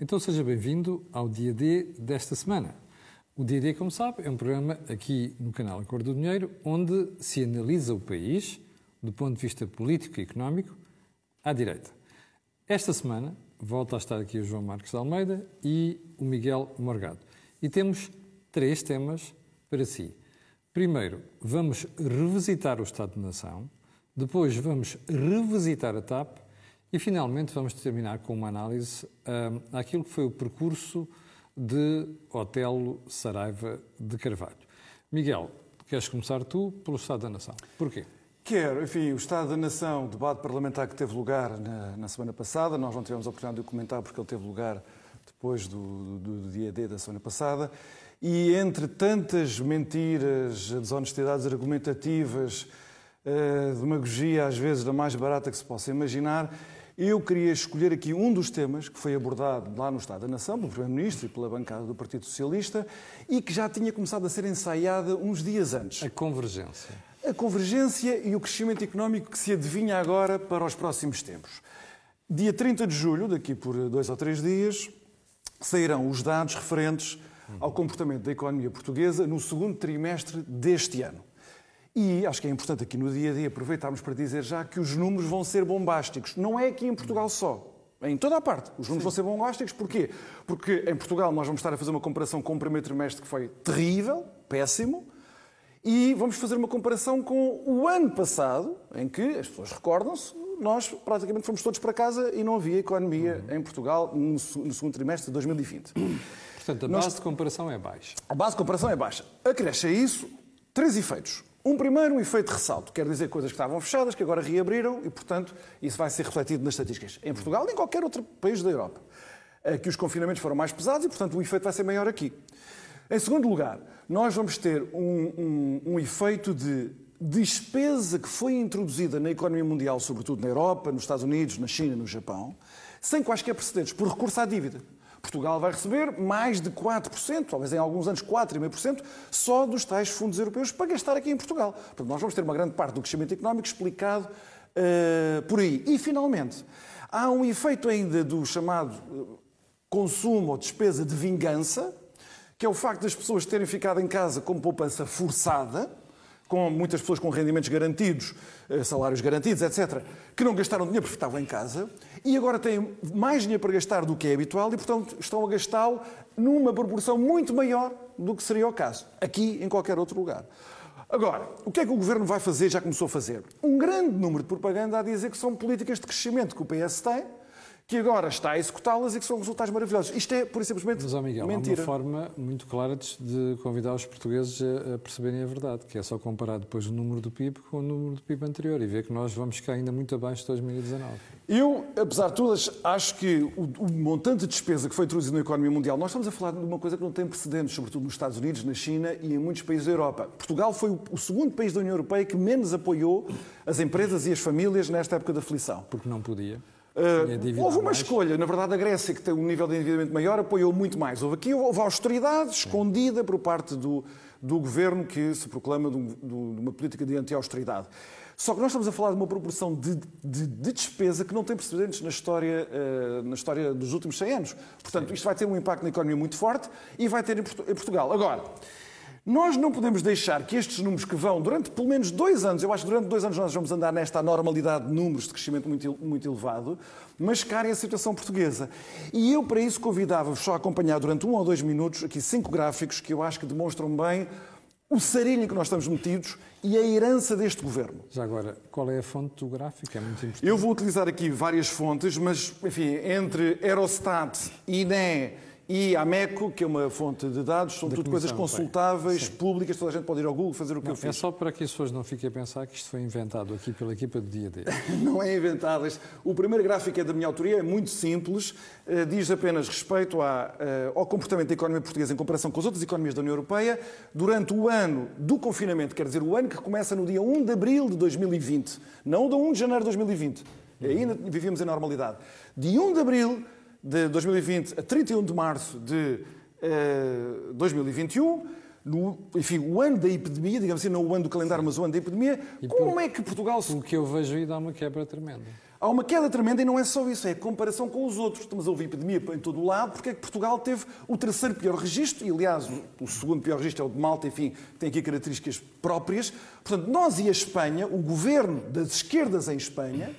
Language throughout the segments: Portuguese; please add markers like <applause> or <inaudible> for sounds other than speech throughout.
Então seja bem-vindo ao Dia D desta semana. O Dia D, como sabe, é um programa aqui no canal Acordo do Dinheiro onde se analisa o país do ponto de vista político e económico à direita. Esta semana volta a estar aqui o João Marcos de Almeida e o Miguel Morgado. E temos três temas para si. Primeiro, vamos revisitar o Estado de Nação, depois vamos revisitar a TAP e, finalmente, vamos terminar com uma análise uh, àquilo que foi o percurso de Otelo Saraiva de Carvalho. Miguel, queres começar tu pelo Estado da Nação? Porquê? Quero, enfim, o Estado da Nação, o debate parlamentar que teve lugar na, na, semana passada, nós não tivemos a oportunidade de o comentar porque ele teve lugar depois do, do, do dia D da semana passada, e entre tantas mentiras, desonestidades argumentativas, uh, demagogia às vezes da mais barata que se possa imaginar, eu queria escolher aqui um dos temas que foi abordado lá no Estado da Nação, pelo Primeiro-Ministro e pela bancada do Partido Socialista, e que já tinha começado a ser ensaiada uns dias antes. A convergência. A convergência e o crescimento económico que se adivinha agora para os próximos tempos. Dia 30 de julho, daqui por dois ou três dias, sairão os dados referentes ao comportamento da economia portuguesa no segundo trimestre deste ano. E acho que é importante aqui no dia a dia aproveitarmos para dizer já que os números vão ser bombásticos. Não é aqui em Portugal só. Em toda a parte. Os números Sim. vão ser bombásticos. Porquê? Porque em Portugal nós vamos estar a fazer uma comparação com o primeiro trimestre que foi terrível, péssimo, e vamos fazer uma comparação com o ano passado, em que, as pessoas recordam-se, nós praticamente fomos todos para casa e não havia economia uhum. em Portugal no, segundo trimestre de 2020. Portanto, a base nós... de comparação é baixa. A base de comparação é baixa. Acresce a isso três efeitos. Um primeiro, um efeito de ressalto, quer dizer coisas que estavam fechadas, que agora reabriram e, portanto, isso vai ser refletido nas estatísticas. Em Portugal e em qualquer outro país da Europa. Que os confinamentos foram mais pesados e, portanto, o efeito vai ser maior aqui. Em segundo lugar, nós vamos ter um, um, um efeito de despesa que foi introduzida na economia mundial, sobretudo na Europa, nos Estados Unidos, na China, no Japão, sem quaisquer precedentes, por recurso à dívida. Portugal vai receber mais de 4%, talvez em alguns anos 4,5%, só dos tais fundos europeus para gastar aqui em Portugal. Portanto, nós vamos ter uma grande parte do crescimento económico explicado uh, por aí. E, finalmente, há um efeito ainda do chamado uh, consumo ou despesa de vingança, que é o facto das pessoas terem ficado em casa com poupança forçada, com muitas pessoas com rendimentos garantidos, eh, salários garantidos, etc., que não gastaram dinheiro porque estavam em casa e agora têm mais dinheiro para gastar do que é habitual e, portanto, estão a gastá-lo numa proporção muito maior do que seria o caso, aqui em qualquer outro lugar. Agora, o que é que o Governo vai fazer, já começou a fazer? Um grande número de propaganda a dizer que são políticas de crescimento que o PS tem, que agora está a executá-las e que são resultados maravilhosos. Isto é, por simplesmente, Mas, Miguel, mentira. há uma forma muito clara de convidar os portugueses a perceberem a verdade, que é só comparar depois o número do PIB com o número do PIB anterior e ver que nós vamos ficar ainda muito abaixo de 2019. Eu, apesar de tudo, acho que o, o montante de despesa que foi introduzido na economia mundial, nós estamos a falar de uma coisa que não tem precedentes, sobretudo nos Estados Unidos, na China e em muitos países da Europa. Portugal foi o, o segundo país da União Europeia que menos apoiou as empresas e as famílias nesta época de aflição. Porque não podia. Uh, houve uma mais. escolha. Na verdade, a Grécia, que tem um nível de endividamento maior, apoiou muito mais. Houve aqui houve austeridade escondida por parte do, do governo que se proclama de, um, de uma política de anti-austeridade. Só que nós estamos a falar de uma proporção de, de, de despesa que não tem precedentes na história, uh, na história dos últimos 100 anos. Portanto, isto vai ter um impacto na economia muito forte e vai ter em Portugal. Agora, nós não podemos deixar que estes números que vão durante pelo menos dois anos, eu acho que durante dois anos nós vamos andar nesta normalidade de números de crescimento muito, muito elevado, mascarem a situação portuguesa. E eu, para isso, convidava-vos só a acompanhar durante um ou dois minutos aqui cinco gráficos que eu acho que demonstram bem o sarilho em que nós estamos metidos e a herança deste governo. Já agora, qual é a fonte do gráfico? É muito importante. Eu vou utilizar aqui várias fontes, mas, enfim, entre Eurostat, INE e a MECO, que é uma fonte de dados, são da tudo coisas consultáveis, públicas, toda a gente pode ir ao Google fazer o que não, eu fiz. É só para que as pessoas não fiquem a pensar que isto foi inventado aqui pela equipa do dia D. <laughs> não é inventado. O primeiro gráfico é da minha autoria, é muito simples, eh, diz apenas respeito à, eh, ao comportamento da economia portuguesa em comparação com as outras economias da União Europeia durante o ano do confinamento, quer dizer, o ano que começa no dia 1 de abril de 2020, não do 1 de janeiro de 2020. Ainda vivíamos em normalidade. De 1 de abril de 2020 a 31 de março de uh, 2021, no, enfim, o ano da epidemia, digamos assim, não o ano do calendário, mas o ano da epidemia, e como por, é que Portugal... O que eu vejo aí dá uma quebra tremenda. Há uma queda tremenda e não é só isso, é a comparação com os outros. Estamos a ouvir epidemia em todo o lado, porque é que Portugal teve o terceiro pior registro, e aliás o segundo pior registro é o de Malta, enfim, tem aqui características próprias. Portanto, nós e a Espanha, o governo das esquerdas em Espanha,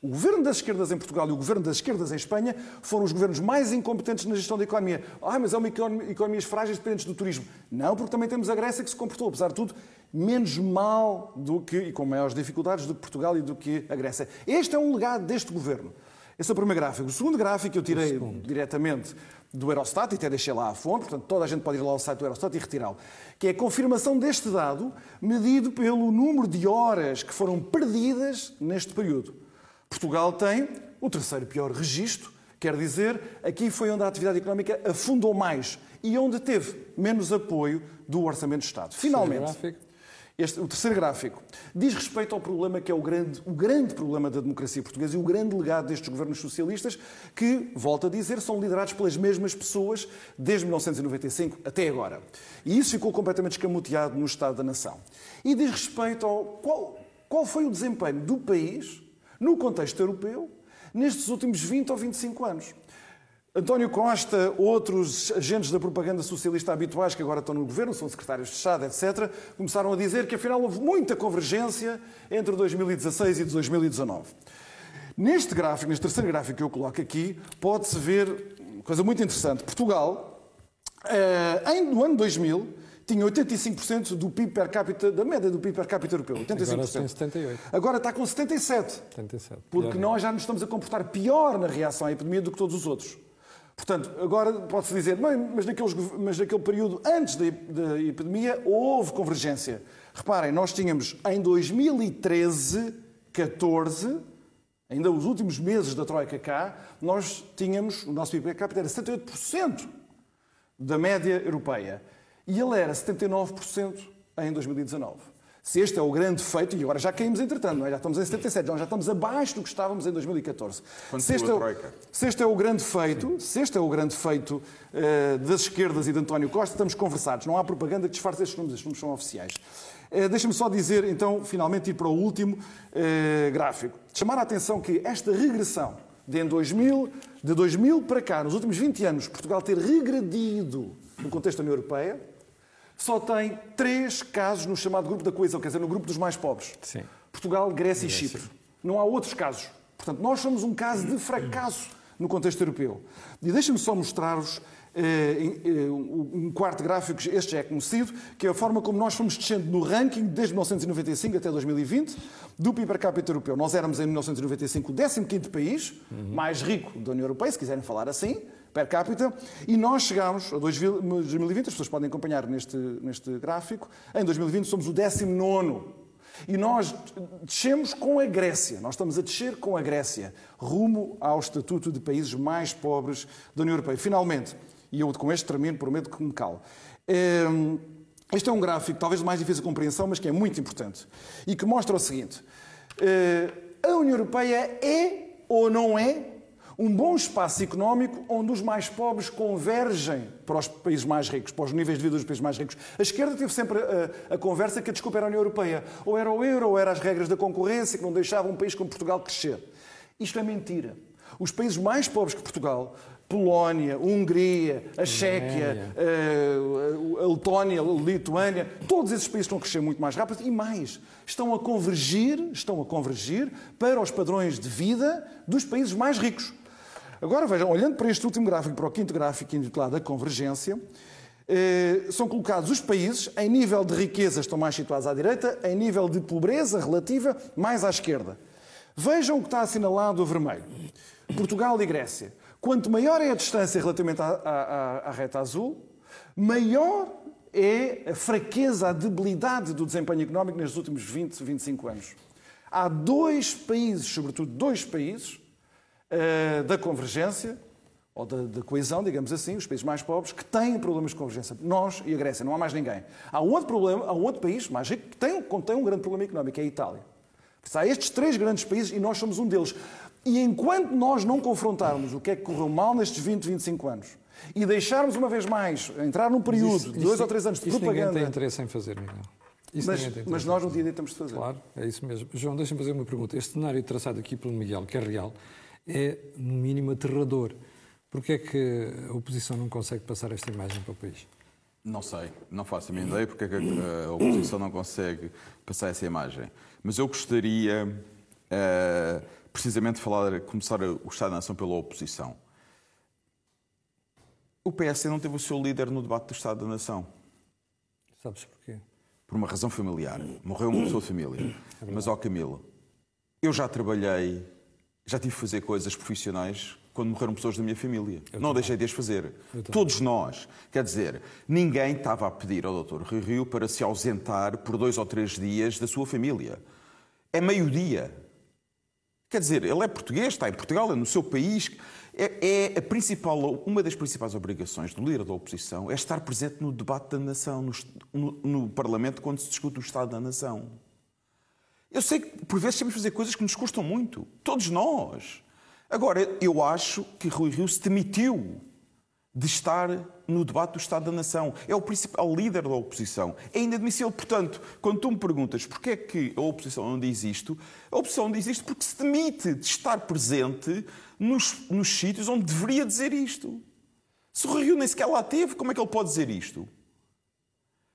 o governo das esquerdas em Portugal e o governo das esquerdas em Espanha foram os governos mais incompetentes na gestão da economia. Ah, mas é uma economia, economias frágeis dependentes do turismo. Não, porque também temos a Grécia que se comportou, apesar de tudo, menos mal do que, e com maiores dificuldades do que Portugal e do que a Grécia. Este é um legado deste governo. Esse é o primeiro gráfico. O segundo gráfico eu tirei diretamente do Eurostat, e até deixei lá a fonte, portanto toda a gente pode ir lá ao site do Eurostat e retirá-lo, que é a confirmação deste dado medido pelo número de horas que foram perdidas neste período. Portugal tem o terceiro pior registro, quer dizer, aqui foi onde a atividade económica afundou mais e onde teve menos apoio do Orçamento de Estado. Finalmente, este, o terceiro gráfico diz respeito ao problema que é o grande, o grande problema da democracia portuguesa e o grande legado destes governos socialistas, que, volto a dizer, são liderados pelas mesmas pessoas desde 1995 até agora. E isso ficou completamente escamoteado no Estado da Nação. E diz respeito ao qual, qual foi o desempenho do país, no contexto europeu, nestes últimos 20 ou 25 anos. António Costa, outros agentes da propaganda socialista habituais que agora estão no governo, são secretários de Estado, etc., começaram a dizer que afinal houve muita convergência entre 2016 e 2019. Neste gráfico, neste terceiro gráfico que eu coloco aqui, pode-se ver uma coisa muito interessante. Portugal, eh, no ano 2000, tinha 85% do PIB per capita, da média do PIB per capita europeu. 85%. Agora tem 78. Agora está com 77%. 77. Porque nós já nos estamos a comportar pior na reação à epidemia do que todos os outros. Portanto, agora pode-se dizer, mas, naqueles, mas naquele período antes da, da epidemia houve convergência. Reparem, nós tínhamos em 2013, 14, ainda os últimos meses da Troika cá, nós tínhamos, o nosso PIB per capita era 78% da média europeia. E ele era 79% em 2019. Se este é o grande feito, e agora já caímos entretanto, é? já estamos em 77, já estamos abaixo do que estávamos em 2014. Se este, é, se este, é, o grande feito, se este é o grande feito uh, das esquerdas e de António Costa, estamos conversados. Não há propaganda que disfarce estes números, estes números são oficiais. Uh, Deixa-me só dizer, então, finalmente ir para o último uh, gráfico. Chamar a atenção que esta regressão de, 2000, de 2000 para cá, nos últimos 20 anos, Portugal ter regredido no contexto da União Europeia, só tem três casos no chamado grupo da coesão, quer dizer, no grupo dos mais pobres. Sim. Portugal, Grécia, e Chipre. Não há outros casos. Portanto, nós somos um caso de fracasso no contexto europeu. E deixem-me só mostrar-vos eh, eh, um quarto gráfico, este já é conhecido, que é a forma como nós fomos descendo no ranking desde 1995 até 2020 do PIB per capita europeu. Nós éramos em 1995 o 15º país uhum. mais rico da União Europeia, se quiserem falar assim per capita, e nós chegámos a 2020, as pessoas podem acompanhar neste, neste gráfico, em 2020 somos o 19 e nós descemos com a Grécia, nós estamos a descer com a Grécia, rumo ao estatuto de países mais pobres da União Europeia. Finalmente, e eu com este termino prometo que me calo. Ehm, este é um gráfico talvez mais difícil de compreensão, mas que é muito importante e que mostra o seguinte: eh, a União Europeia é ou não é um bom espaço económico onde os mais pobres convergem para os países mais ricos, para os níveis de vida dos países mais ricos. A esquerda teve sempre a, a, conversa que a desculpa era a União Europeia. Ou era o euro, ou eram as regras da concorrência que não deixavam um país como Portugal crescer. Isto é mentira. Os países mais pobres que Portugal, Polónia, Hungria, a Chequia, a, eh, a Letónia, a Lituânia, todos esses países estão a crescer muito mais rápido e mais, estão a convergir, estão a convergir para os padrões de vida dos países mais ricos. Agora vejam, olhando para este último gráfico, para o quinto gráfico intitulado A Convergência, eh, são colocados os países em nível de riqueza estão mais situados à direita, em nível de pobreza relativa mais à esquerda. Vejam o que está assinalado a vermelho. Portugal e Grécia. Quanto maior é a distância relativamente à, à, à reta azul, maior é a fraqueza, a debilidade do desempenho económico nestes últimos 20, 25 anos. Há dois países, sobretudo dois países, da convergência, ou da, da, coesão, digamos assim, os países mais pobres, que têm problemas de convergência. Nós e a Grécia, não há mais ninguém. Há um outro problema, há um outro país mais rico que tem, um grande problema económico, é a Itália. Há estes três grandes países e nós somos um deles. E enquanto nós não confrontarmos o que é que correu mal nestes 20, 25 anos e deixarmos uma vez mais entrar num período isso, de dois isso, ou três anos de isso propaganda. Ninguém tem interesse em fazer, Miguel. Isso Mas, mas nós no dia a dia temos de fazer. Claro, é isso mesmo. João, deixa-me fazer uma pergunta. Este cenário traçado aqui pelo Miguel, que é real, é no mínimo aterrador. Porquê é que a oposição não consegue passar esta imagem para o país? Não sei, não faço a minha ideia porque é que a oposição não consegue passar essa imagem. Mas eu gostaria, uh, precisamente, de falar, começar o Estado da Nação pela oposição. O PS não teve o seu líder no debate do Estado da Nação. Sabes porquê? Por uma razão familiar. Morreu uma pessoa de família. Mas, ó Camilo, eu já trabalhei, já tive que fazer coisas profissionais quando morreram pessoas da minha família. Eu não deixei de as fazer. Todos nós. Quer dizer, ninguém estava a pedir ao Dr. Rio Rio para se ausentar por dois ou três dias da sua família. É meio-dia. Quer dizer, ele é português, está em Portugal, é no seu país. É, é, a principal, uma das principais obrigações do líder da oposição é estar presente no debate da nação, no, no, no Parlamento, quando se discute o Estado da nação. Eu sei que por vezes temos de fazer coisas que nos custam muito. Todos nós. Agora, eu acho que Rui Rio se demitiu de estar no debate do Estado da Nação. É o principal líder da oposição. É inadmissível. Portanto, quando tu me perguntas porquê é que a oposição não diz isto, a oposição diz isto porque se demite de estar presente nos, nos sítios onde deveria dizer isto. Se o Rio nem sequer lá teve, como é que ele pode dizer isto?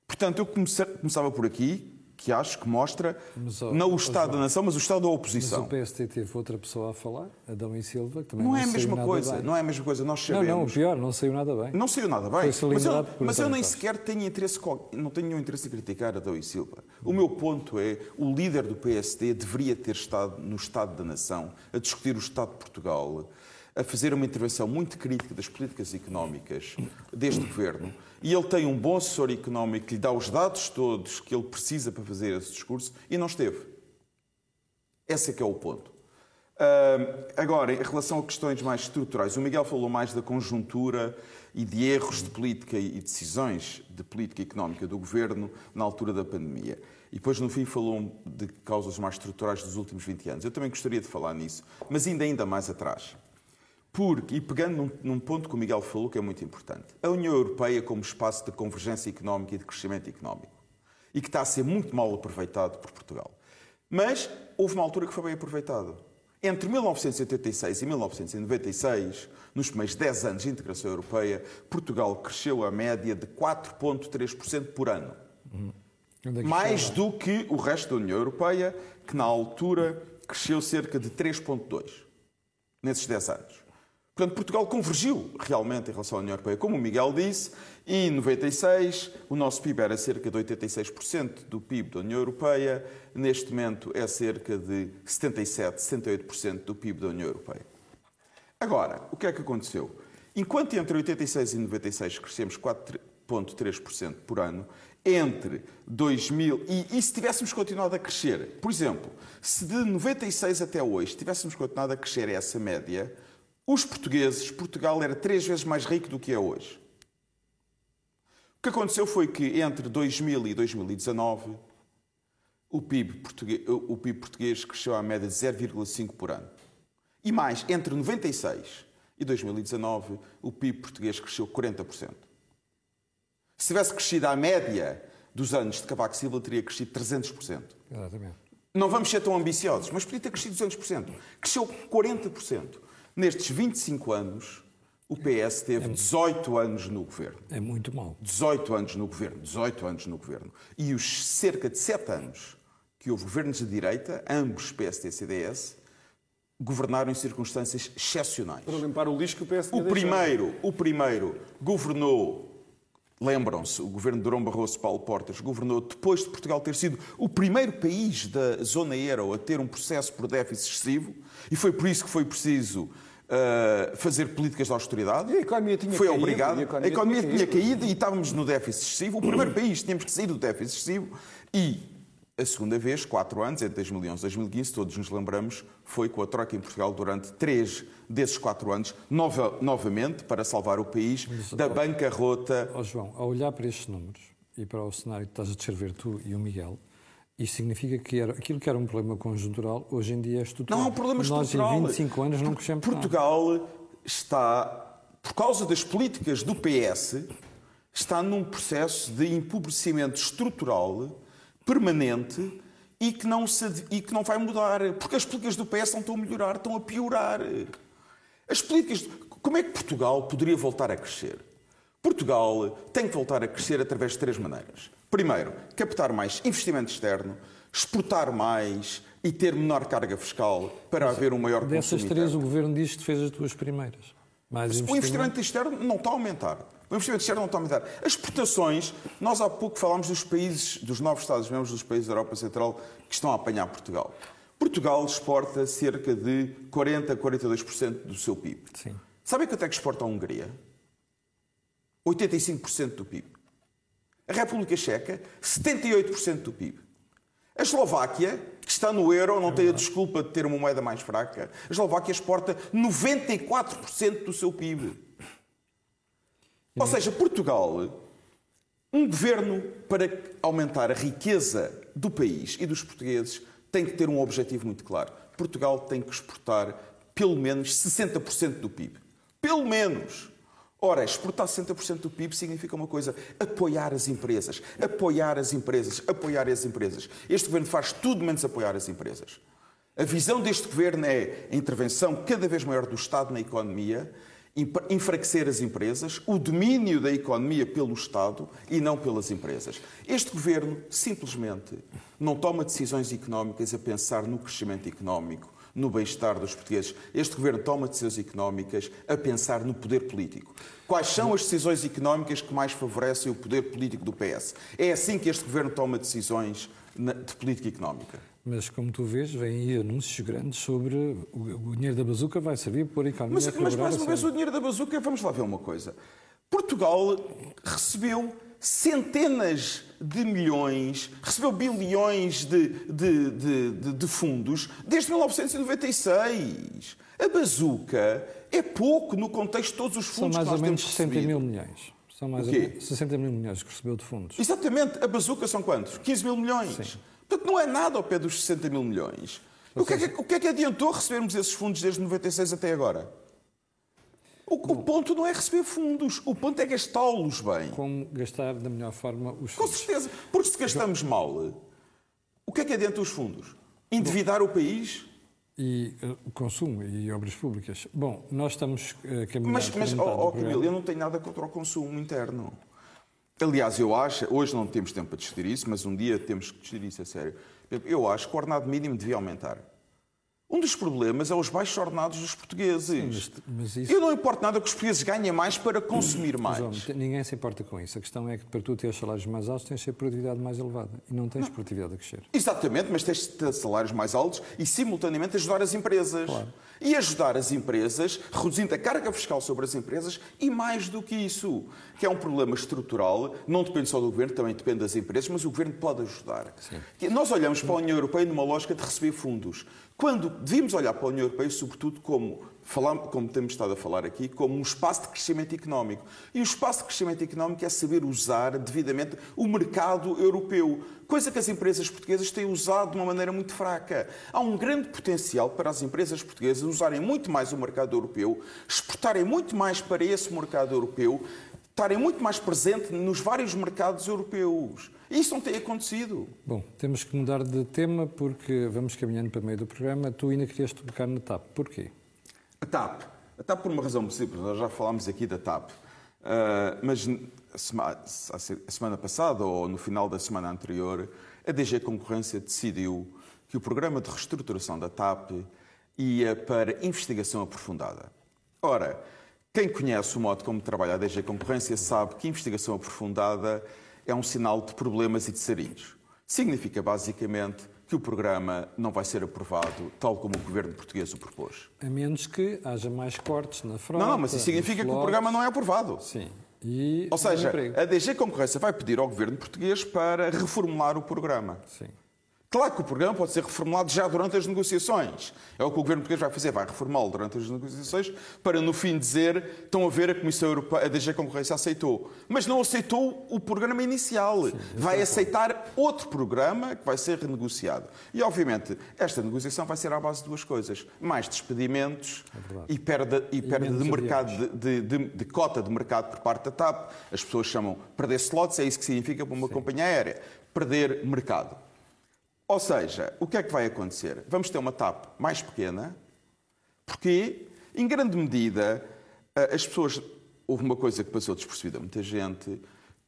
Portanto, eu começava por aqui, que acho que mostra mas, oh, não o Estado da Nação, mas o Estado da oposição. Mas o PST teve outra pessoa a falar, Adão e Silva, que também não, não é a mesma coisa. Bem. Não é a mesma coisa. Nós sabemos. Não, não, pior, não saiu nada bem. Não saiu nada bem. Mas eu, mas eu nem sequer tenho interesse, não tenho nenhum interesse em criticar Adão e Silva. O meu ponto é, o líder do PSD deveria ter estado no Estado da Nação a discutir o Estado de Portugal a fazer uma intervenção muito crítica das políticas económicas deste governo e ele tem um bom assessor económico que lhe dá os dados todos que ele precisa para fazer esse discurso e não esteve. Esse é que é o ponto. Uh, agora, em relação a questões mais estruturais, o Miguel falou mais da conjuntura e de erros de política e decisões de política económica do governo na altura da pandemia. E depois, no fim, falou de causas mais estruturais dos últimos 20 anos. Eu também gostaria de falar nisso, mas ainda, ainda mais atrás. Porque, e pegando num, num, ponto que o Miguel falou que é muito importante, a União Europeia como espaço de convergência económica e de crescimento económico, e que está a ser muito mal aproveitado por Portugal. Mas houve uma altura que foi bem aproveitado. Entre 1986 e 1996, nos primeiros 10 anos de integração europeia, Portugal cresceu a média de 4,3% por ano. Uhum. É Mais do que o resto da União Europeia, que na altura cresceu cerca de 3,2% nesses 10 anos. Portanto, Portugal convergiu realmente em relação à União Europeia. Como o Miguel disse, em 96 o nosso PIB era cerca de 86% do PIB da União Europeia, neste momento é cerca de 77, 68% do PIB da União Europeia. Agora, o que é que aconteceu? Enquanto entre 86 e 96 crescemos 4,3% por ano, entre 2000 e, e se tivéssemos continuado a crescer, por exemplo, se de 96 até hoje tivéssemos continuado a crescer essa média, os portugueses, Portugal era três vezes mais rico do que é hoje. O que aconteceu foi que entre 2000 e 2019 o PIB português, o PIB português cresceu à média de 0,5 por ano. E mais, entre 96 e 2019 o PIB português cresceu 40%. Se tivesse crescido à média dos anos de Cavaco Silva, teria crescido 300%. Exatamente. Não vamos ser tão ambiciosos, mas podia ter crescido 200%. Cresceu 40%. Nestes 25 anos, o PS teve 18 anos no governo. É muito mal. 18 anos no governo, 18 anos no governo. E os cerca de 7 anos que houve governos de direita, ambos PSD e CDS, governaram em circunstâncias excepcionais. Para limpar o lixo que o PSD o primeiro, o primeiro governou Lembram-se, o governo de Durão Barroso Paulo Portas governou depois de Portugal ter sido o primeiro país da zona euro a ter um processo por déficit excessivo e foi por isso que foi preciso uh, fazer políticas de austeridade. E a economia tinha foi caído. obrigado. A economia, a economia tinha, tinha caído e estávamos no déficit excessivo. O primeiro país tínhamos que sair do déficit excessivo e a segunda vez, quatro anos, entre 2011 e 2015, todos nos lembramos, foi com a troca em Portugal durante três desses quatro anos, nova, novamente para salvar o país Mas, da bancarrota. Oh, João, ao olhar para estes números e para o cenário que estás a descrever tu e o Miguel, isto significa que era, aquilo que era um problema conjuntural, hoje em dia é estrutural. Não é um problema estrutural. Nós, em 25 anos, não crescemos Portugal nada. está, por causa das políticas do PS, está num processo de empobrecimento estrutural permanente e que, não se, e que não vai mudar. Porque as políticas do PS não estão a melhorar, estão a piorar. As políticas. Como é que Portugal poderia voltar a crescer? Portugal tem que voltar a crescer através de três maneiras. Primeiro, captar mais investimento externo, exportar mais e ter menor carga fiscal para Mas, haver um maior consumo Dessas três, interno. o Governo diz que fez as duas primeiras. Mais investimento... O investimento externo não está a aumentar. O investimento externo não está a aumentar. As exportações, nós há pouco falámos dos países, dos novos Estados-membros dos países da Europa Central que estão a apanhar Portugal. Portugal exporta cerca de 40% a 42% do seu PIB. Sim. Sabem quanto é que exporta a Hungria? 85% do PIB. A República Checa, 78% do PIB. A Eslováquia, que está no euro, não tem a desculpa de ter uma moeda mais fraca, a Eslováquia exporta 94% do seu PIB. Ou seja, Portugal, um governo para aumentar a riqueza do país e dos portugueses tem que ter um objetivo muito claro. Portugal tem que exportar pelo menos 60% do PIB. Pelo menos. Ora, exportar 60% do PIB significa uma coisa: apoiar as empresas, apoiar as empresas, apoiar as empresas. Este governo faz tudo menos apoiar as empresas. A visão deste governo é a intervenção cada vez maior do Estado na economia, enfraquecer as empresas, o domínio da economia pelo Estado e não pelas empresas. Este governo simplesmente não toma decisões económicas a pensar no crescimento económico, no bem-estar dos portugueses. Este governo toma decisões económicas a pensar no poder político. Quais são as decisões económicas que mais favorecem o poder político do PS? É assim que este governo toma decisões de política económica. Mas, como tu vês, vêm aí anúncios grandes sobre o, dinheiro da bazuca vai servir para a economia Mas, mas mais uma vez, o dinheiro da bazuca, vamos lá ver uma coisa. Portugal recebeu centenas de milhões, recebeu bilhões de, de, de, de, fundos desde 1996. A bazuca é pouco no contexto de todos os fundos São mais ou menos 60 mil milhões. São mais ou menos 60 mil milhões que recebeu de fundos. Exatamente. A bazuca são quantos? 15 mil milhões. Sim. Portanto, não é nada ao pé dos 60 mil milhões. O que, é que, o que é que adiantou recebermos esses fundos desde 96 até agora? O, o, ponto não é receber fundos, o ponto é gastá-los bem. Como gastar da melhor forma os fundos. Com certeza, porque se gastamos mal, o que é que adianta os fundos? Endividar Bom, o país? E uh, o consumo e obras públicas. Bom, nós estamos uh, caminhando... Mas, mas oh, oh, eu não tenho nada contra o consumo interno. Aliás, eu acho, hoje não temos tempo para discutir isso, mas um dia temos que discutir isso a sério. Eu acho que o ordenado mínimo devia aumentar. Um dos problemas é os baixos ordenados dos portugueses. Sim, mas, mas isso... Eu não importo nada que os portugueses ganhem mais para <clears throat> consumir mais. Mas, ninguém se importa com isso. A questão é que para tu ter salários mais altos tens de ter produtividade mais elevada. E não tens não. produtividade a crescer. Exatamente, mas tens de ter salários mais altos e simultaneamente ajudar as empresas. Claro. E ajudar as empresas, reduzindo a carga fiscal sobre as empresas e mais do que isso, que é um problema estrutural, não depende só do governo, também depende das empresas, mas o governo pode ajudar. Sim. Nós olhamos para a União Europeia numa lógica de receber fundos. Quando devíamos olhar para a União Europeia, sobretudo, como, como temos estado a falar aqui, como um espaço de crescimento económico. E o espaço de crescimento económico é saber usar devidamente o mercado europeu, coisa que as empresas portuguesas têm usado de uma maneira muito fraca. Há um grande potencial para as empresas portuguesas usarem muito mais o mercado europeu, exportarem muito mais para esse mercado europeu, estarem muito mais presentes nos vários mercados europeus. Isso não tem acontecido. Bom, temos que mudar de tema porque vamos caminhando para o meio do programa. Tu ainda querias tocar na TAP. Porquê? A TAP. A TAP por uma razão simples. Nós já falámos aqui da TAP. Uh, mas a semana, passada ou no final da semana anterior, a DG Concorrência decidiu que o programa de reestruturação da TAP ia para investigação aprofundada. Ora, quem conhece o modo como trabalha a DG Concorrência sabe que investigação aprofundada é um sinal de problemas e de sarilhos. Significa basicamente que o programa não vai ser aprovado tal como o governo português o propôs. A menos que haja mais cortes na frota. Não, não mas isso significa que o programa não é aprovado. Sim. E Ou seja, a DG Concorrência vai pedir ao governo português para reformular o programa. Sim. Claro que o programa pode ser reformulado já durante as negociações. É o que o governo português vai fazer, vai reformá-lo durante as negociações para no fim dizer estão a ver a Comissão Europeia, a DG Concorrência aceitou. Mas não aceitou o programa inicial. Sim, vai aceitar outro programa que vai ser renegociado. E obviamente esta negociação vai ser à base de duas coisas: mais despedimentos é e perda, e perda de mercado de, de, de, de, cota de mercado por parte da TAP. As pessoas chamam perder slots, é isso que significa para uma Sim. companhia aérea. Perder mercado. Ou seja, o que é que vai acontecer? Vamos ter uma TAP mais pequena, porque, em grande medida, as pessoas. Houve uma coisa que passou despercebida a muita gente.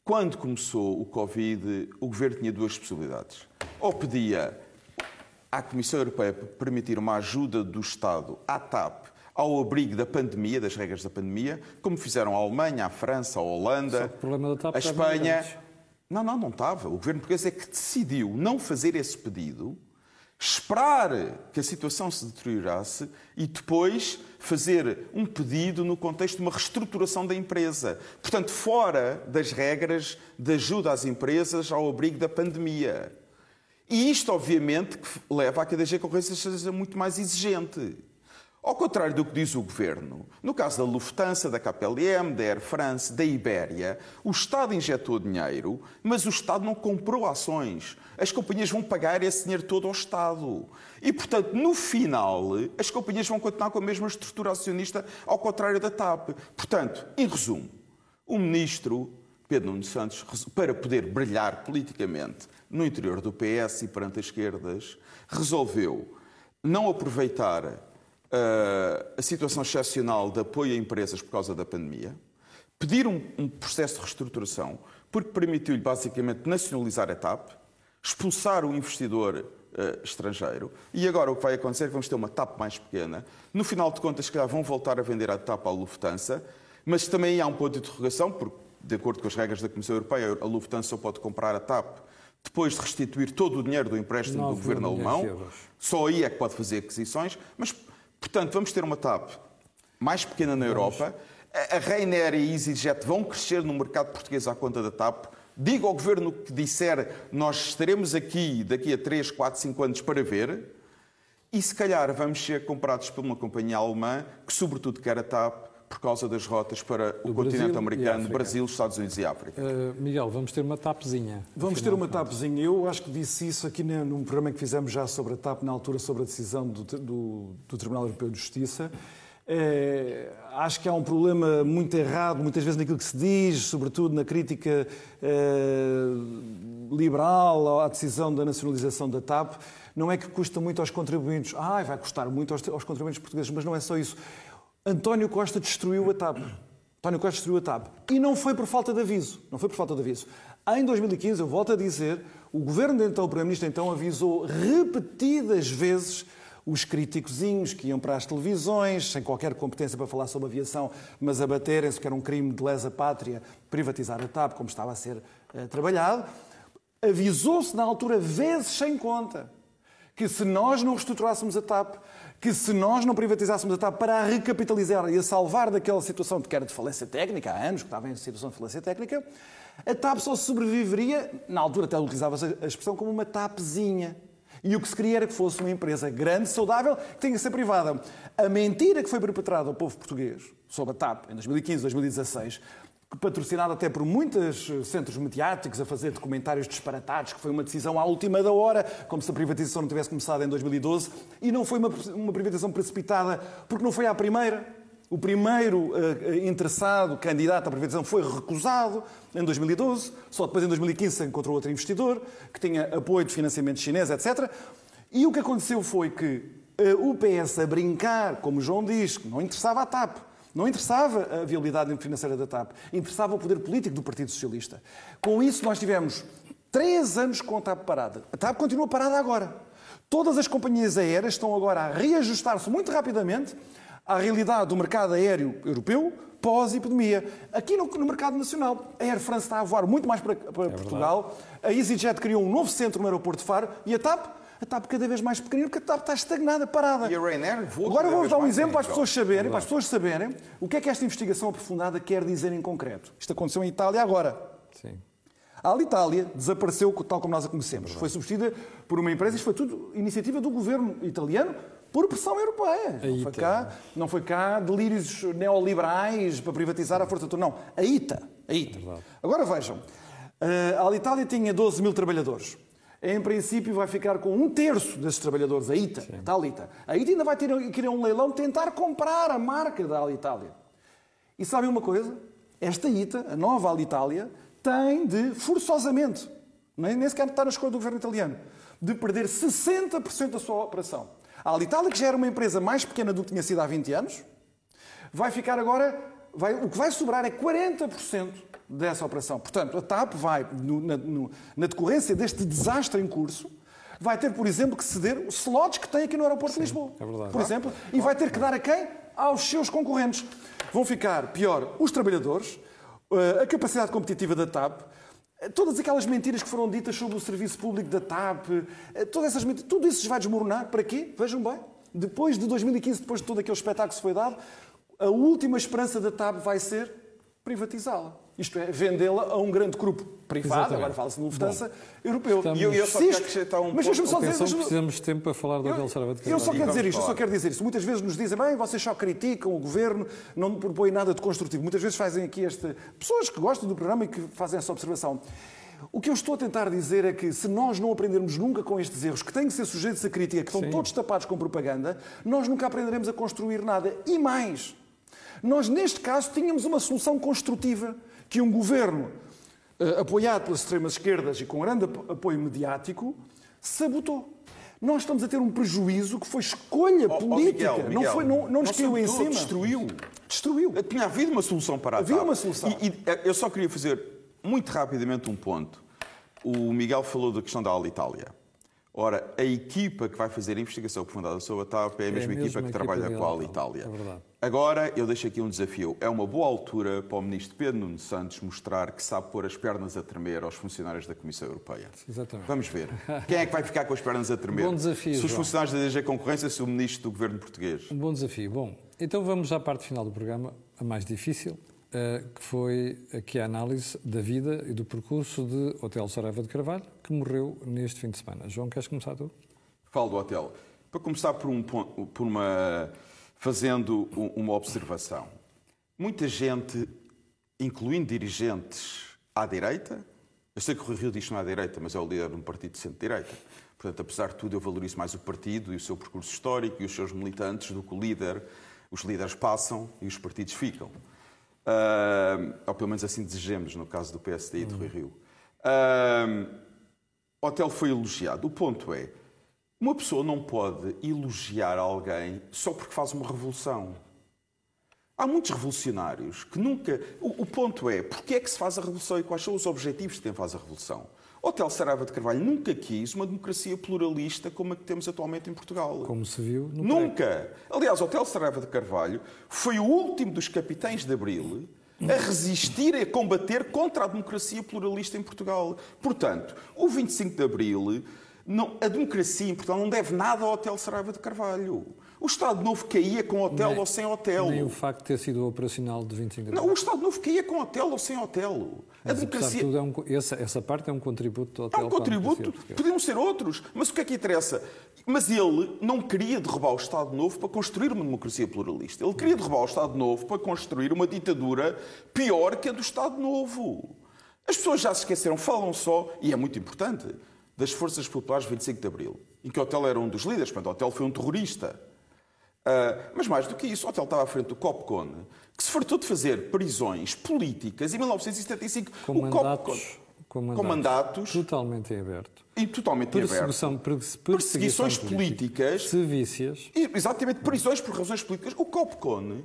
Quando começou o Covid, o governo tinha duas possibilidades. Ou pedia à Comissão Europeia para permitir uma ajuda do Estado à TAP ao abrigo da pandemia, das regras da pandemia, como fizeram a Alemanha, a França, a Holanda, a Espanha. Não, não, não estava. O governo português é que decidiu não fazer esse pedido, esperar que a situação se deteriorasse e depois fazer um pedido no contexto de uma reestruturação da empresa. Portanto, fora das regras de ajuda às empresas ao abrigo da pandemia. E isto, obviamente, leva a que a DG Concorrência seja muito mais exigente. Ao contrário do que diz o Governo, no caso da Lufthansa, da KPLM, da Air France, da Ibéria, o Estado injetou dinheiro, mas o Estado não comprou ações. As companhias vão pagar esse dinheiro todo ao Estado. E, portanto, no final, as companhias vão continuar com a mesma estrutura acionista, ao contrário da TAP. Portanto, em resumo, o Ministro Pedro Nuno Santos, para poder brilhar politicamente no interior do PS e perante as esquerdas, resolveu não aproveitar a situação excepcional de apoio a empresas por causa da pandemia, pedir um, um processo de reestruturação, porque permitiu-lhe basicamente nacionalizar a TAP, expulsar o investidor uh, estrangeiro, e agora o que vai acontecer é que vamos ter uma TAP mais pequena. No final de contas, se calhar vão voltar a vender a TAP à Lufthansa, mas também há um ponto de interrogação, porque, de acordo com as regras da Comissão Europeia, a Lufthansa só pode comprar a TAP depois de restituir todo o dinheiro do empréstimo do governo alemão. Só aí é que pode fazer aquisições, mas Portanto, vamos ter uma TAP mais pequena na Europa. A Ryanair e a EasyJet vão crescer no mercado português à conta da TAP. Diga ao governo que disser nós estaremos aqui daqui a 3, 4, 5 anos para ver. E se calhar vamos ser comprados por uma companhia alemã que, sobretudo, quer a TAP por causa das rotas para o, o continente americano, Brasil, Estados Unidos e África. Uh, Miguel, vamos ter uma TAPzinha. Vamos ter uma TAPzinha. Eu acho que disse isso aqui num programa que fizemos já sobre a TAP, na altura sobre a decisão do, do, do Tribunal Europeu de Justiça. É, acho que há um problema muito errado, muitas vezes, naquilo que se diz, sobretudo na crítica é, liberal à decisão da nacionalização da TAP. Não é que custa muito aos contribuintes, ah, vai custar muito aos, aos contribuintes portugueses, mas não é só isso. António Costa destruiu a TAP. António Costa destruiu a TAP. E não foi por falta de aviso. Não foi por falta de aviso. Em 2015, eu volto a dizer, o governo de então, o Primeiro-Ministro então, avisou repetidas vezes os críticozinhos que iam para as televisões, sem qualquer competência para falar sobre aviação, mas a baterem-se que era um crime de lesa pátria privatizar a TAP, como estava a ser uh, trabalhado. Avisou-se na altura, vezes sem conta, que se nós não reestruturássemos a TAP, que se nós não privatizássemos a TAP para a recapitalizar e a salvar daquela situação de que era de falência técnica, há anos que estava em situação de falência técnica, a TAP só sobreviveria, na altura até utilizava-se a expressão como uma TAPzinha. E o que se queria era que fosse uma empresa grande, saudável, que tinha que ser privada. A mentira que foi perpetrada ao povo português sobre a TAP em 2015, 2016, patrocinado até por muitos eh, centros mediáticos a fazer documentários disparatados, que foi uma decisão à última da hora, como se a privatização não tivesse começado em 2012, e não foi uma, uma privatização precipitada porque não foi à primeira. O primeiro uh, interessado, candidato à privatização, foi recusado em 2012, só depois em 2015 se encontrou outro investidor, que tinha apoio de financiamento chinês, etc. E o que aconteceu foi que o PS, a brincar, como o João diz, que não interessava a TAP, não interessava a viabilidade financeira da TAP, interessava o poder político do Partido Socialista. Com isso, nós tivemos três anos com a TAP parada. A TAP continua parada agora. Todas as companhias aéreas estão agora a reajustar-se muito rapidamente à realidade do mercado aéreo europeu pós-epidemia. Aqui no, no, mercado nacional, a Air France está a voar muito mais para, para é Portugal, a EasyJet criou um novo centro no aeroporto de Faro e a TAP a TAP cada vez mais pequenina, porque a TAP está estagnada, parada. E a Ryanair Agora vou dar um exemplo para as pessoas saberem, para as pessoas saberem o que é que esta investigação aprofundada quer dizer em concreto. Isto aconteceu em Itália agora. Sim. A Alitalia desapareceu tal como nós a conhecemos. Foi substituída por uma empresa, isto foi tudo iniciativa do governo italiano, por pressão europeia. Não foi, cá, não foi cá delírios neoliberais para privatizar a força toda. Não, a ITA. A ITA. Agora vejam, a Alitalia tinha 12 mil trabalhadores. Em princípio vai ficar com um terço desses trabalhadores, a ITA, Sim. ITA. A ITA ainda vai ter que ir a um leilão tentar comprar a marca da Alitalia. E sabem uma coisa? Esta ITA, a nova Alitalia, tem de, forçosamente, nem sequer está na escolha do governo italiano, de perder 60% da sua operação. A Alitalia, que já era uma empresa mais pequena do que tinha sido há 20 anos, vai ficar agora. Vai, o que vai sobrar é 40% dessa operação. Portanto, a TAP vai, no, na, no, na, decorrência deste desastre em curso, vai ter, por exemplo, que ceder os slots que tem aqui no aeroporto Sim, de Lisboa. É verdade. Por exemplo, e vai ter que dar a quem? Aos seus concorrentes. Vão ficar, pior, os trabalhadores, eh, a capacidade competitiva da TAP, Todas aquelas mentiras que foram ditas sobre o serviço público da TAP, eh, todas essas mentiras, tudo isso vai desmoronar. Para quê? Vejam bem. Depois de 2015, depois de todo aquele espetáculo que se foi dado, a última esperança da TAP vai ser privatizá-la. Isto é, vendê-la a um grande grupo privado, Exatamente. agora fala-se de Lufthansa, Bom, europeu. Estamos... E eu, eu só quero acrescentar um Mas deixa-me só dizer... Deixa precisamos de tempo para falar do Hotel Sarava de Eu só quero dizer isto, eu só quero dizer isto. Muitas vezes nos dizem, bem, vocês só criticam o governo, não propõem nada de construtivo. Muitas vezes fazem aqui esta... Pessoas que gostam do programa e que fazem essa observação. O que eu estou a tentar dizer é que se nós não aprendermos nunca com estes erros, que têm que ser sujeitos a crítica, que estão Sim. todos tapados com propaganda, nós nunca aprenderemos a construir nada. E mais, nós neste caso tínhamos uma solução construtiva que um governo uh, apoiado pelas extremas esquerdas e com grande apoio mediático sabotou. Nós estamos a ter um prejuízo que foi escolha oh, política. Oh, Miguel, Miguel, não, foi, não, não nos caiu em cima. Destruiu. Destruiu. Tinha havido uma solução para a Havia uma solução. E, e, eu só queria fazer muito rapidamente um ponto. O Miguel falou da questão da Alitalia. Ora, a equipa que vai fazer a investigação aprofundada sobre a TAP é a mesma, é a equipa que trabalha com a Alitalia. É Agora, eu deixo aqui um desafio. É uma boa altura para o ministro Pedro Nuno Santos mostrar que sabe pôr as pernas a tremer aos funcionários da Comissão Europeia. Exatamente. Vamos ver. <laughs> Quem é que vai ficar com as pernas a tremer? Bom desafio. Se os funcionários da DG Concorrência, se o ministro do Governo Português. Um bom desafio. Bom, então vamos à parte final do programa, a mais difícil. Eh, que foi aqui a análise da vida e do percurso de Hotel Saraiva de Carvalho, que morreu neste fim de semana. João, queres começar tu? Falo do hotel. Para começar por, um, por uma, fazendo uma observação. Muita gente, incluindo dirigentes à direita, eu sei que o Rui Rio diz que não é à direita, mas é o líder de um partido de centro-direita. Portanto, apesar de tudo, eu valorizo mais o partido e o seu percurso histórico e os seus militantes do que o líder. Os líderes passam e os partidos ficam. Uh, ou pelo menos assim desejamos, no caso do PSD e do Rui Rio. Uh, o hotel foi elogiado. O ponto é, uma pessoa não pode elogiar alguém só porque faz uma revolução. Há muitos revolucionários que nunca. O, o ponto é, porque é que se faz a revolução e quais são os objetivos de quem faz a revolução? Hotel Saraiva de Carvalho nunca quis uma democracia pluralista como a que temos atualmente em Portugal. Como se viu no Nunca. Aliás, o Hotel Saraiva de Carvalho foi o último dos capitães de Abril a resistir e a combater contra a democracia pluralista em Portugal. Portanto, o 25 de Abril, não, a democracia em Portugal não deve nada ao Hotel Saraiva de Carvalho. O Estado Novo caía com hotel nem, ou sem hotel. Nem o facto de ter sido operacional de 25 de abril. Não, o Estado Novo caía com hotel ou sem hotel. Mas, a democracia... tudo, é um, essa, essa, parte é um contributo do hotel. É um contributo, podiam ser outros, mas o que é que interessa? Mas ele não queria derrubar o Estado Novo para construir uma democracia pluralista. Ele queria derrubar o Estado Novo para construir uma ditadura pior que a do Estado Novo. As pessoas já se esqueceram, falam só, e é muito importante, das Forças Populares 25 de Abril, em que o Hotel era um dos líderes, portanto, o Hotel foi um terrorista. Uh, mas mais do que isso, o hotel estava à frente do Copcon, que se fartou de fazer prisões políticas em 1975. Com o mandatos, Copcon, com mandatos, com mandatos totalmente em aberto. E totalmente perseguição, em aberto. Perseguições políticas. Sevícias. Exatamente, prisões por razões políticas. O Copcon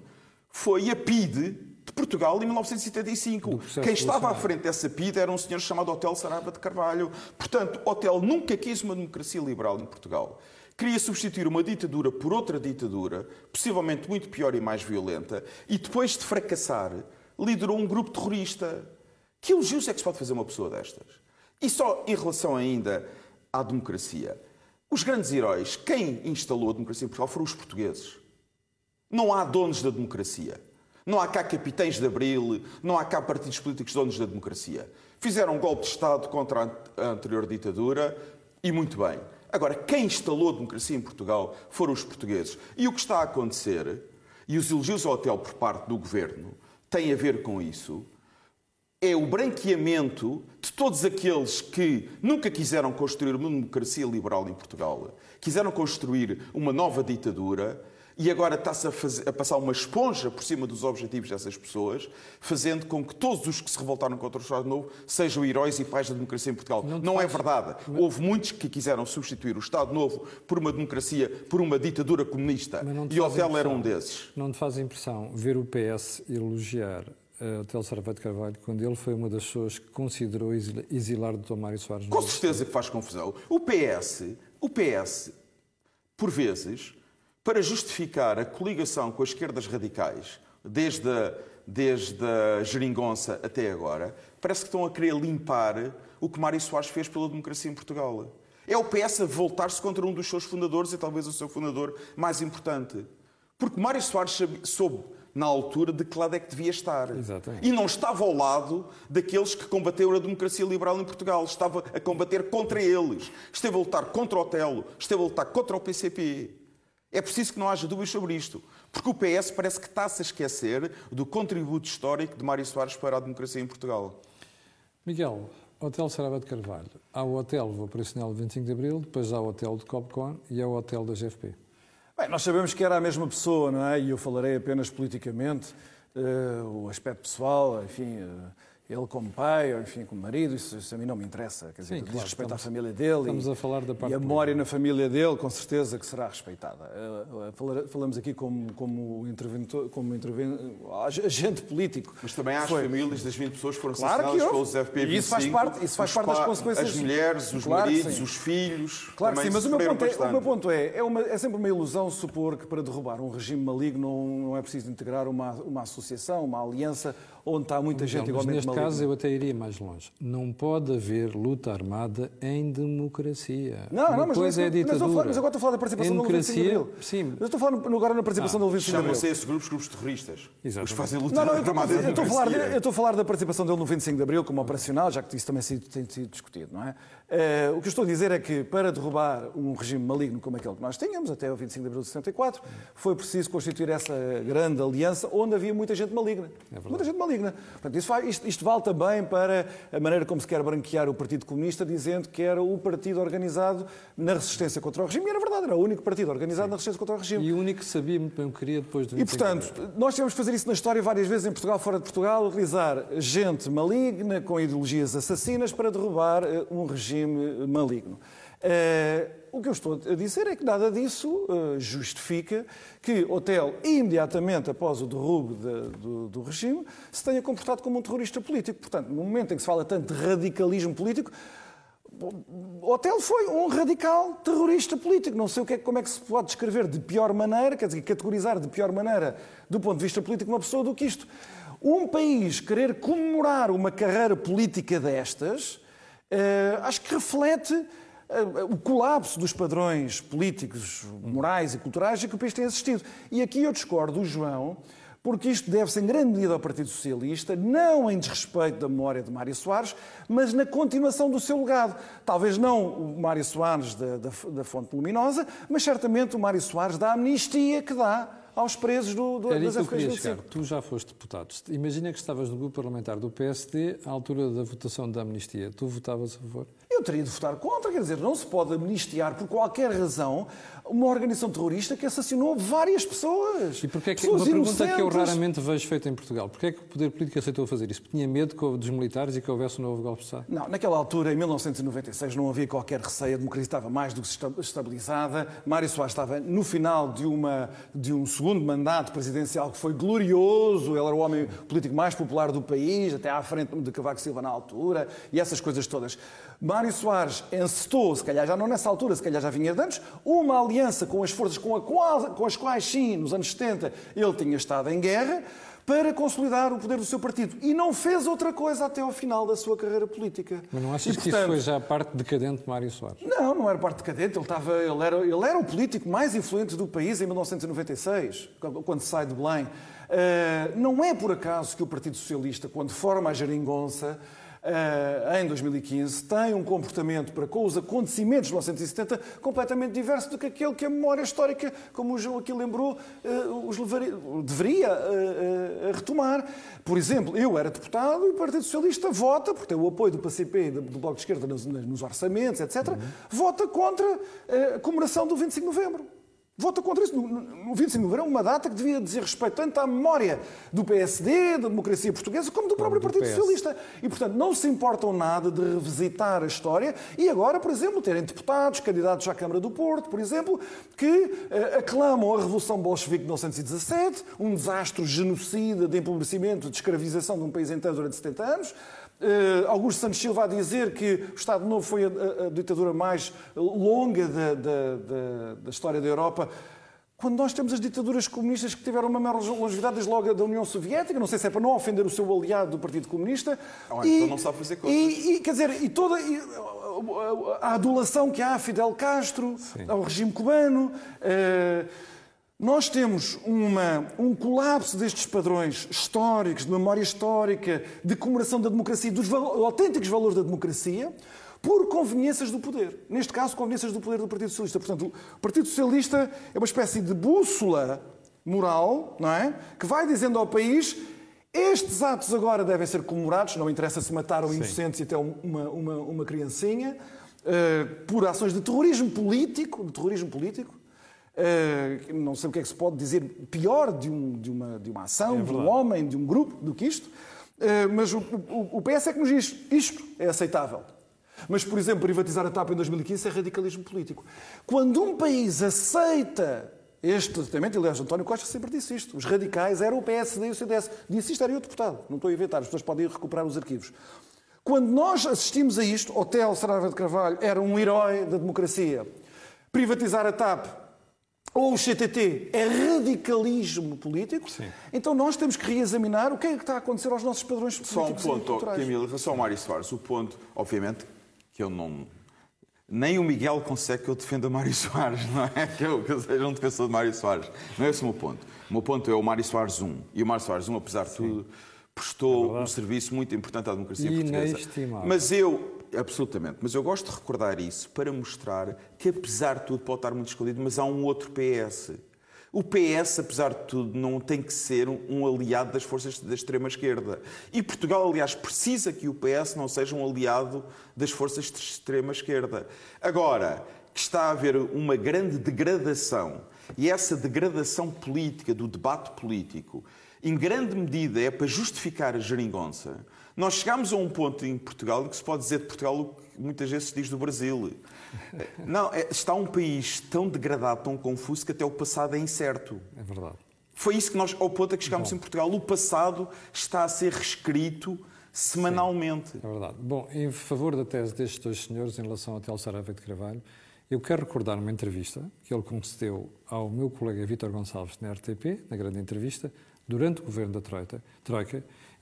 foi a PIDE de Portugal em 1975. Quem estava à frente dessa PIDE era um senhor chamado Hotel Saraiva de Carvalho. Portanto, Hotel nunca quis uma democracia liberal em Portugal queria substituir uma ditadura por outra ditadura, possivelmente muito pior e mais violenta, e depois de fracassar, liderou um grupo terrorista. Que elogios é que se pode fazer uma pessoa destas? E só em relação ainda à democracia. Os grandes heróis, quem instalou a democracia em Portugal foram os portugueses. Não há donos da democracia. Não há cá capitães de abril, não há cá partidos políticos donos da democracia. Fizeram um golpe de Estado contra a anterior ditadura e muito bem. Agora, quem instalou a democracia em Portugal foram os portugueses. E o que está a acontecer, e os elogios ao hotel por parte do governo, têm a ver com isso, é o branqueamento de todos aqueles que nunca quiseram construir uma democracia liberal em Portugal, quiseram construir uma nova ditadura e agora está-se a, a, passar uma esponja por cima dos objetivos dessas pessoas, fazendo com que todos os que se revoltaram contra o Estado Novo sejam heróis e pais da democracia em Portugal. Não, não é verdade. Houve muitos que quiseram substituir o Estado Novo por uma democracia, por uma ditadura comunista. E o Hotel era um desses. Não te faz impressão ver o PS elogiar uh, Hotel Sarvete Carvalho quando ele foi uma das pessoas que considerou exilar o Dr. Mário Soares? Com certeza que faz confusão. O PS, o PS, por vezes para justificar a coligação com as esquerdas radicais, desde a, desde a geringonça até agora, parece que estão a querer limpar o que Mário Soares fez pela democracia em Portugal. É o PS a voltar-se contra um dos seus fundadores e talvez o seu fundador mais importante. Porque Mário Soares soube, na altura, de que lado é que devia estar. Exatamente. E não estava ao lado daqueles que combateram a democracia liberal em Portugal. Estava a combater contra eles. Esteve a lutar contra o Otelo. Esteve a lutar contra o PCP. É preciso que não haja dúvidas sobre isto, porque o PS parece que está-se a esquecer do contributo histórico de Mário Soares para a democracia em Portugal. Miguel, Hotel Sarava de Carvalho. Há o Hotel Operacional 25 de Abril, depois há o Hotel de Copcon e há o Hotel da GFP. Bem, nós sabemos que era a mesma pessoa, não é? E eu falarei apenas politicamente, uh, o aspecto pessoal, enfim... Uh, ele como pai, ou enfim, como marido, isso, isso a mim não me interessa. Quer dizer, Sim, diz claro, respeito estamos, à família dele. Estamos e, a falar da parte E a memória na família dele, com certeza que será respeitada. Eh, eh, falamos aqui como, como interventor, como interven... agente político. Mas também há as famílias das 20 pessoas que foram claro assassinadas pelos FP25. E isso faz parte, isso faz parte das consequências. As mulheres, os claro maridos, os filhos. Claro que sim, mas o meu, ponto é, o meu ponto é, é, uma, é, sempre uma ilusão supor que para derrubar um regime maligno não, não é preciso integrar uma, uma associação, uma aliança onde está muita gente não, igualmente neste maligna. caso eu até iria mais longe. Não pode haver luta armada em democracia. Não, Uma não, mas, coisa mas, é ditadura. Mas, mas, agora estou a falar da participação do 25 de Abril. Sim. Eu estou a falar agora na participação ah, do 25 de Abril. Chamam-se esses grupos grupos terroristas. Exato. Os fazem luta não, não, armada eu, estou a falar, eu estou a falar da participação dele no 25 de Abril como operacional, já que isso também tem sido discutido, não é? Uh, o que eu estou a dizer é que para derrubar um regime maligno como aquele que nós tínhamos, até o 25 de abril de 74, foi preciso constituir essa grande aliança onde havia muita gente maligna. É muita gente maligna. Portanto, isso faz, isto, isto, vale também para a maneira como se quer branquear o Partido Comunista, dizendo que era o partido organizado na resistência contra o regime. E era verdade, era o único partido organizado Sim. na resistência contra o regime. E o único que sabia muito bem o que queria depois do 25 E, portanto, nós tivemos que fazer isso na história várias vezes em Portugal, fora de Portugal, utilizar gente maligna, com ideologias assassinas, para derrubar eh, um regime maligno. Uh, o que eu estou a dizer é que nada disso uh, justifica que Hotel, imediatamente após o derrubo de, do, do, regime, se tenha comportado como um terrorista político. Portanto, no momento em que se fala tanto de radicalismo político, Hotel foi um radical terrorista político. Não sei o que é, como é que se pode descrever de pior maneira, quer dizer, categorizar de pior maneira, do ponto de vista político, uma pessoa do que isto. Um país querer comemorar uma carreira política destas Uh, acho que reflete o colapso dos padrões políticos, morais e culturais a que o país tem assistido. E aqui eu discordo do João, porque isto deve-se em grande medida ao Partido Socialista, não em desrespeito da memória de Mário Soares, mas na continuação do seu legado. Talvez não o Mário Soares da, da, da Fonte Luminosa, mas certamente o Mário Soares da amnistia que dá aos presos do, do, Era das FQs Tu já foste deputado. Imagina que estavas no grupo parlamentar do PSD à altura da votação da amnistia. Tu votavas a favor? Eu teria de votar contra. Quer dizer, não se pode amnistiar por qualquer razão uma organização terrorista que assassinou várias pessoas. E porquê é que, uma pergunta que eu raramente vejo feita em Portugal. Porquê é que o poder político aceitou fazer isso? Porque tinha medo dos militares e que houvesse um novo golpe de Estado? Não, naquela altura, em 1996, não havia qualquer receio. A democracia estava mais do que estabilizada. Mário Soares estava no final de, uma, de um segundo mandato presidencial que foi glorioso. Ele era o homem político mais popular do país, até à frente de Cavaco Silva na altura, e essas coisas todas. Mário Soares encetou, se calhar já não nessa altura, se calhar já vinha de antes, uma aliança com as forças com, qual, com as quais, sim, nos anos 70, ele tinha estado em guerra, para consolidar o poder do seu partido. E não fez outra coisa até ao final da sua carreira política. Mas não achas e, que portanto, isso foi já a parte decadente de Mário Soares? Não, não era parte decadente. Ele, estava, ele, era, ele era o político mais influente do país em 1996, quando sai de Belém. Uh, não é por acaso que o Partido Socialista, quando forma a geringonça, eh, em 2015 tem um comportamento para com os acontecimentos de 1970 completamente diverso do que aquele que a memória histórica, como o João aqui lembrou, eh, os levaria, deveria eh, retomar. Por exemplo, eu era deputado e o Partido Socialista vota, porque tem o apoio do PCP e do Bloco de Esquerda nos, orçamentos, etc., uhum. vota contra a comemoração do 25 de novembro. Vota contra isso. No 25 de novembro é uma data que devia dizer respeito tanto à memória do PSD, da democracia portuguesa, como do próprio Partido PS. Socialista. E, portanto, não se importam nada de revisitar a história e agora, por exemplo, terem deputados, candidatos à Câmara do Porto, por exemplo, que uh, aclamam a Revolução Bolchevique de 1917, um desastre genocida de empobrecimento, de escravização de um país inteiro durante 70 anos, Uh, Augusto Santos Silva a dizer que o Estado Novo foi a, a, a ditadura mais longa da, da, da, da, história da Europa, quando nós temos as ditaduras comunistas que tiveram uma maior longevidade desde logo da União Soviética, não sei se é para não ofender o seu aliado do Partido Comunista. Ah, e, então não sabe fazer coisas. E, e, quer dizer, e toda e, a adulação que há a Fidel Castro, Sim. ao regime cubano. Uh, nós temos uma, um colapso destes padrões históricos, de memória histórica, de comemoração da democracia, dos val autênticos valores da democracia, por conveniências do poder. Neste caso, conveniências do poder do Partido Socialista. Portanto, o Partido Socialista é uma espécie de bússola moral, não é? Que vai dizendo ao país estes atos agora devem ser comemorados, não interessa se mataram inocentes e até uma, uma, uma criancinha, uh, por ações de terrorismo político, de terrorismo político, Uh, não sei o que é que se pode dizer pior de, um, de, uma, de uma ação, é de um homem, de um grupo, do que isto. Uh, mas o, o, o, PS é que nos diz isto é aceitável. Mas, por exemplo, privatizar a TAP em 2015 é radicalismo político. Quando um país aceita este tratamento, aliás, António Costa sempre disse isto, os radicais eram o PSD e o CDS. Disse isto, era eu deputado, não estou a inventar, as pessoas podem ir recuperar os arquivos. Quando nós assistimos a isto, Hotel Saraiva de Carvalho era um herói da democracia. Privatizar a TAP ou o CTT é radicalismo político, Sim. então nós temos que reexaminar o que é que está a acontecer aos nossos padrões políticos. Só um ponto, Camilo, em relação ao Mário Soares, o ponto, obviamente, que eu não. Nem o Miguel consegue que eu defenda Mário Soares, não é? Que eu, que eu seja um defensor de Mário Soares. Não é esse o meu ponto. O meu ponto é o Mário Soares 1. E o Mário Soares 1, apesar de tudo, prestou é um serviço muito importante à democracia portuguesa. Mas eu, absolutamente, mas eu gosto de recordar isso para mostrar que, apesar de tudo, pode estar muito escondido, mas há um outro PS. O PS, apesar de tudo, não tem que ser um aliado das forças da extrema-esquerda. E Portugal, aliás, precisa que o PS não seja um aliado das forças de extrema-esquerda. Agora, que está a haver uma grande degradação, e essa degradação política, do debate político, em grande medida é para justificar a geringonça. Nós chegamos a um ponto em Portugal que se pode dizer de Portugal o que muitas vezes se diz do Brasil. Não, é, está um país tão degradado, tão confuso, que até o passado é incerto. É verdade. Foi isso que nós, ao ponto a que chegámos Bom. em Portugal. O passado está a ser reescrito semanalmente. Sim, é verdade. Bom, em favor da tese destes dois senhores em relação ao Hotel Saraiva de Carvalho, eu quero recordar uma entrevista que ele concedeu ao meu colega Vítor Gonçalves na RTP, na grande entrevista, durante o governo da Troika,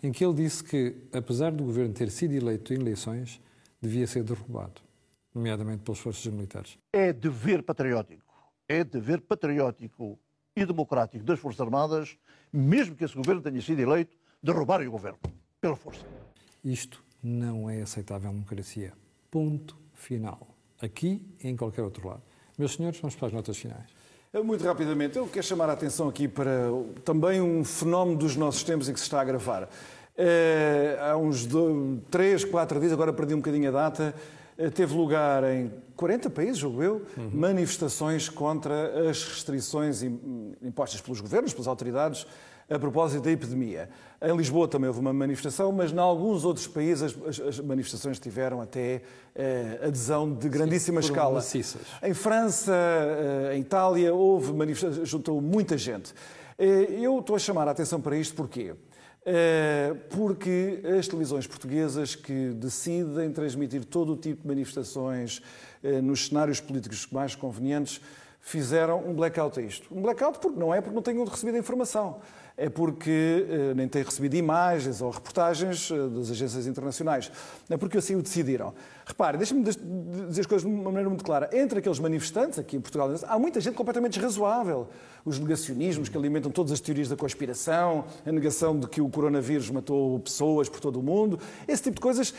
em que ele disse que, apesar do governo ter sido eleito em eleições, devia ser derrubado, nomeadamente pelas forças militares. É dever patriótico, é dever patriótico e democrático das Forças Armadas, mesmo que esse governo tenha sido eleito, derrubarem o governo, pela força. Isto não é aceitável em democracia. Ponto final. Aqui e em qualquer outro lado. Meus senhores, vamos para as notas finais. Muito rapidamente, eu quero chamar a atenção aqui para também um fenómeno dos nossos tempos em que se está a gravar. É, há uns dois, três, quatro dias, agora perdi um bocadinho a data, eh, teve lugar em 40 países, julgo eu, uhum. manifestações contra as restrições impostas pelos governos, pelas autoridades, a propósito da epidemia. Em Lisboa também houve uma manifestação, mas em alguns outros países as, as manifestações tiveram até eh, adesão de grandíssima Sim, escala. Maciças. Em França, eh, em Itália, houve manifestações, juntou muita gente. Eh, eu estou a chamar a atenção para isto porquê? Eh, porque as televisões portuguesas que decidem transmitir todo o tipo de manifestações eh, nos cenários políticos mais convenientes fizeram um blackout a isto. Um blackout porque não é porque não tenham recebido a informação é porque eh, nem têm recebido imagens ou reportagens eh, das agências internacionais. É porque assim o decidiram. Repare, deixe-me dizer as coisas de uma maneira muito clara. Entre aqueles manifestantes aqui em Portugal, há muita gente completamente desrazoável. Os negacionismos que alimentam todas as teorias da conspiração, a negação de que o coronavírus matou pessoas por todo o mundo, esse tipo de coisas.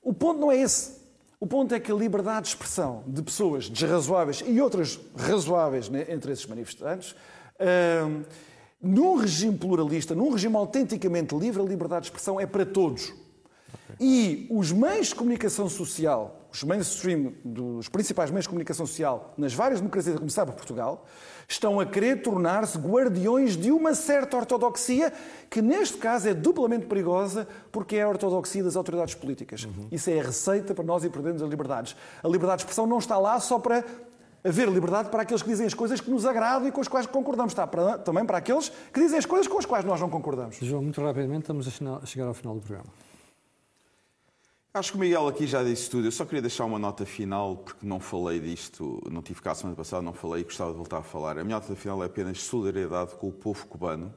O ponto não é esse. O ponto é que a liberdade de expressão de pessoas desrazoáveis e outras razoáveis né, entre esses manifestantes. Hum, num regime pluralista, num regime autenticamente livre, a liberdade de expressão é para todos. Okay. E os meios de comunicação social, os mainstream dos principais meios de comunicação social nas várias democracias, a começar por Portugal, estão a querer tornar-se guardiões de uma certa ortodoxia, que neste caso é duplamente perigosa, porque é a ortodoxia das autoridades políticas. Uhum. Isso é a receita para nós e perdermos as liberdades. A liberdade de expressão não está lá só para haver liberdade para aqueles que dizem as coisas que nos agradam e com as quais concordamos. Está para, também para aqueles que dizem as coisas com as quais nós não concordamos. João, muito rapidamente, estamos a chegar ao final do programa. Acho que o Miguel aqui já disse tudo. Eu só queria deixar uma nota final, porque não falei disto, não tive cá a semana passada, não falei e gostava de voltar a falar. A minha nota final é apenas solidariedade com o povo cubano,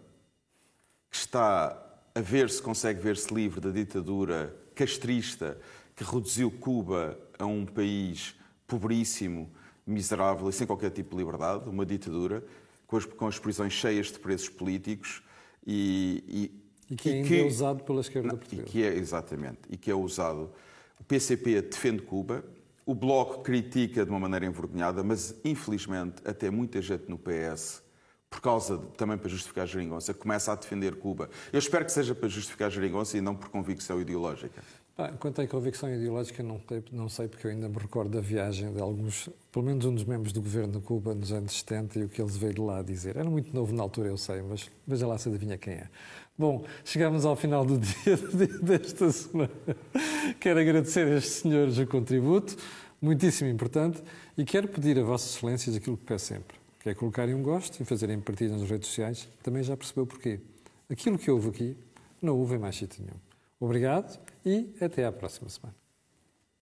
que está a ver se consegue ver-se livre da ditadura castrista que reduziu Cuba a um país pobríssimo, miserável e sem qualquer tipo de liberdade, uma ditadura, com as, com as prisões cheias de presos políticos e, e, e que ainda que, é usado pela esquerda não, portuguesa. E que é, exatamente, e que é usado. O PCP defende Cuba, o Bloco critica de uma maneira envergonhada, mas infelizmente até muita gente no PS por causa de, também para justificar a geringonça, começa a defender Cuba. Eu espero que seja para justificar a geringonça e não por convicção ideológica. Ah, quanto à convicção ideológica, não, não sei, porque eu ainda me recordo da viagem de alguns, pelo menos um dos membros do governo de Cuba nos anos 70 e o que eles veio de lá dizer. Era muito novo na altura, eu sei, mas veja lá se adivinha quem é. Bom, chegamos ao final do <laughs> dia desta semana. Quero agradecer a estes senhores o contributo, muitíssimo importante, e quero pedir a Vossas Excelências aquilo que peço sempre, que é colocarem um gosto e fazerem partidas nas redes sociais. Também já percebeu porquê. Aquilo que houve aqui, não houve em mais sítio nenhum. Obrigado e até à próxima semana.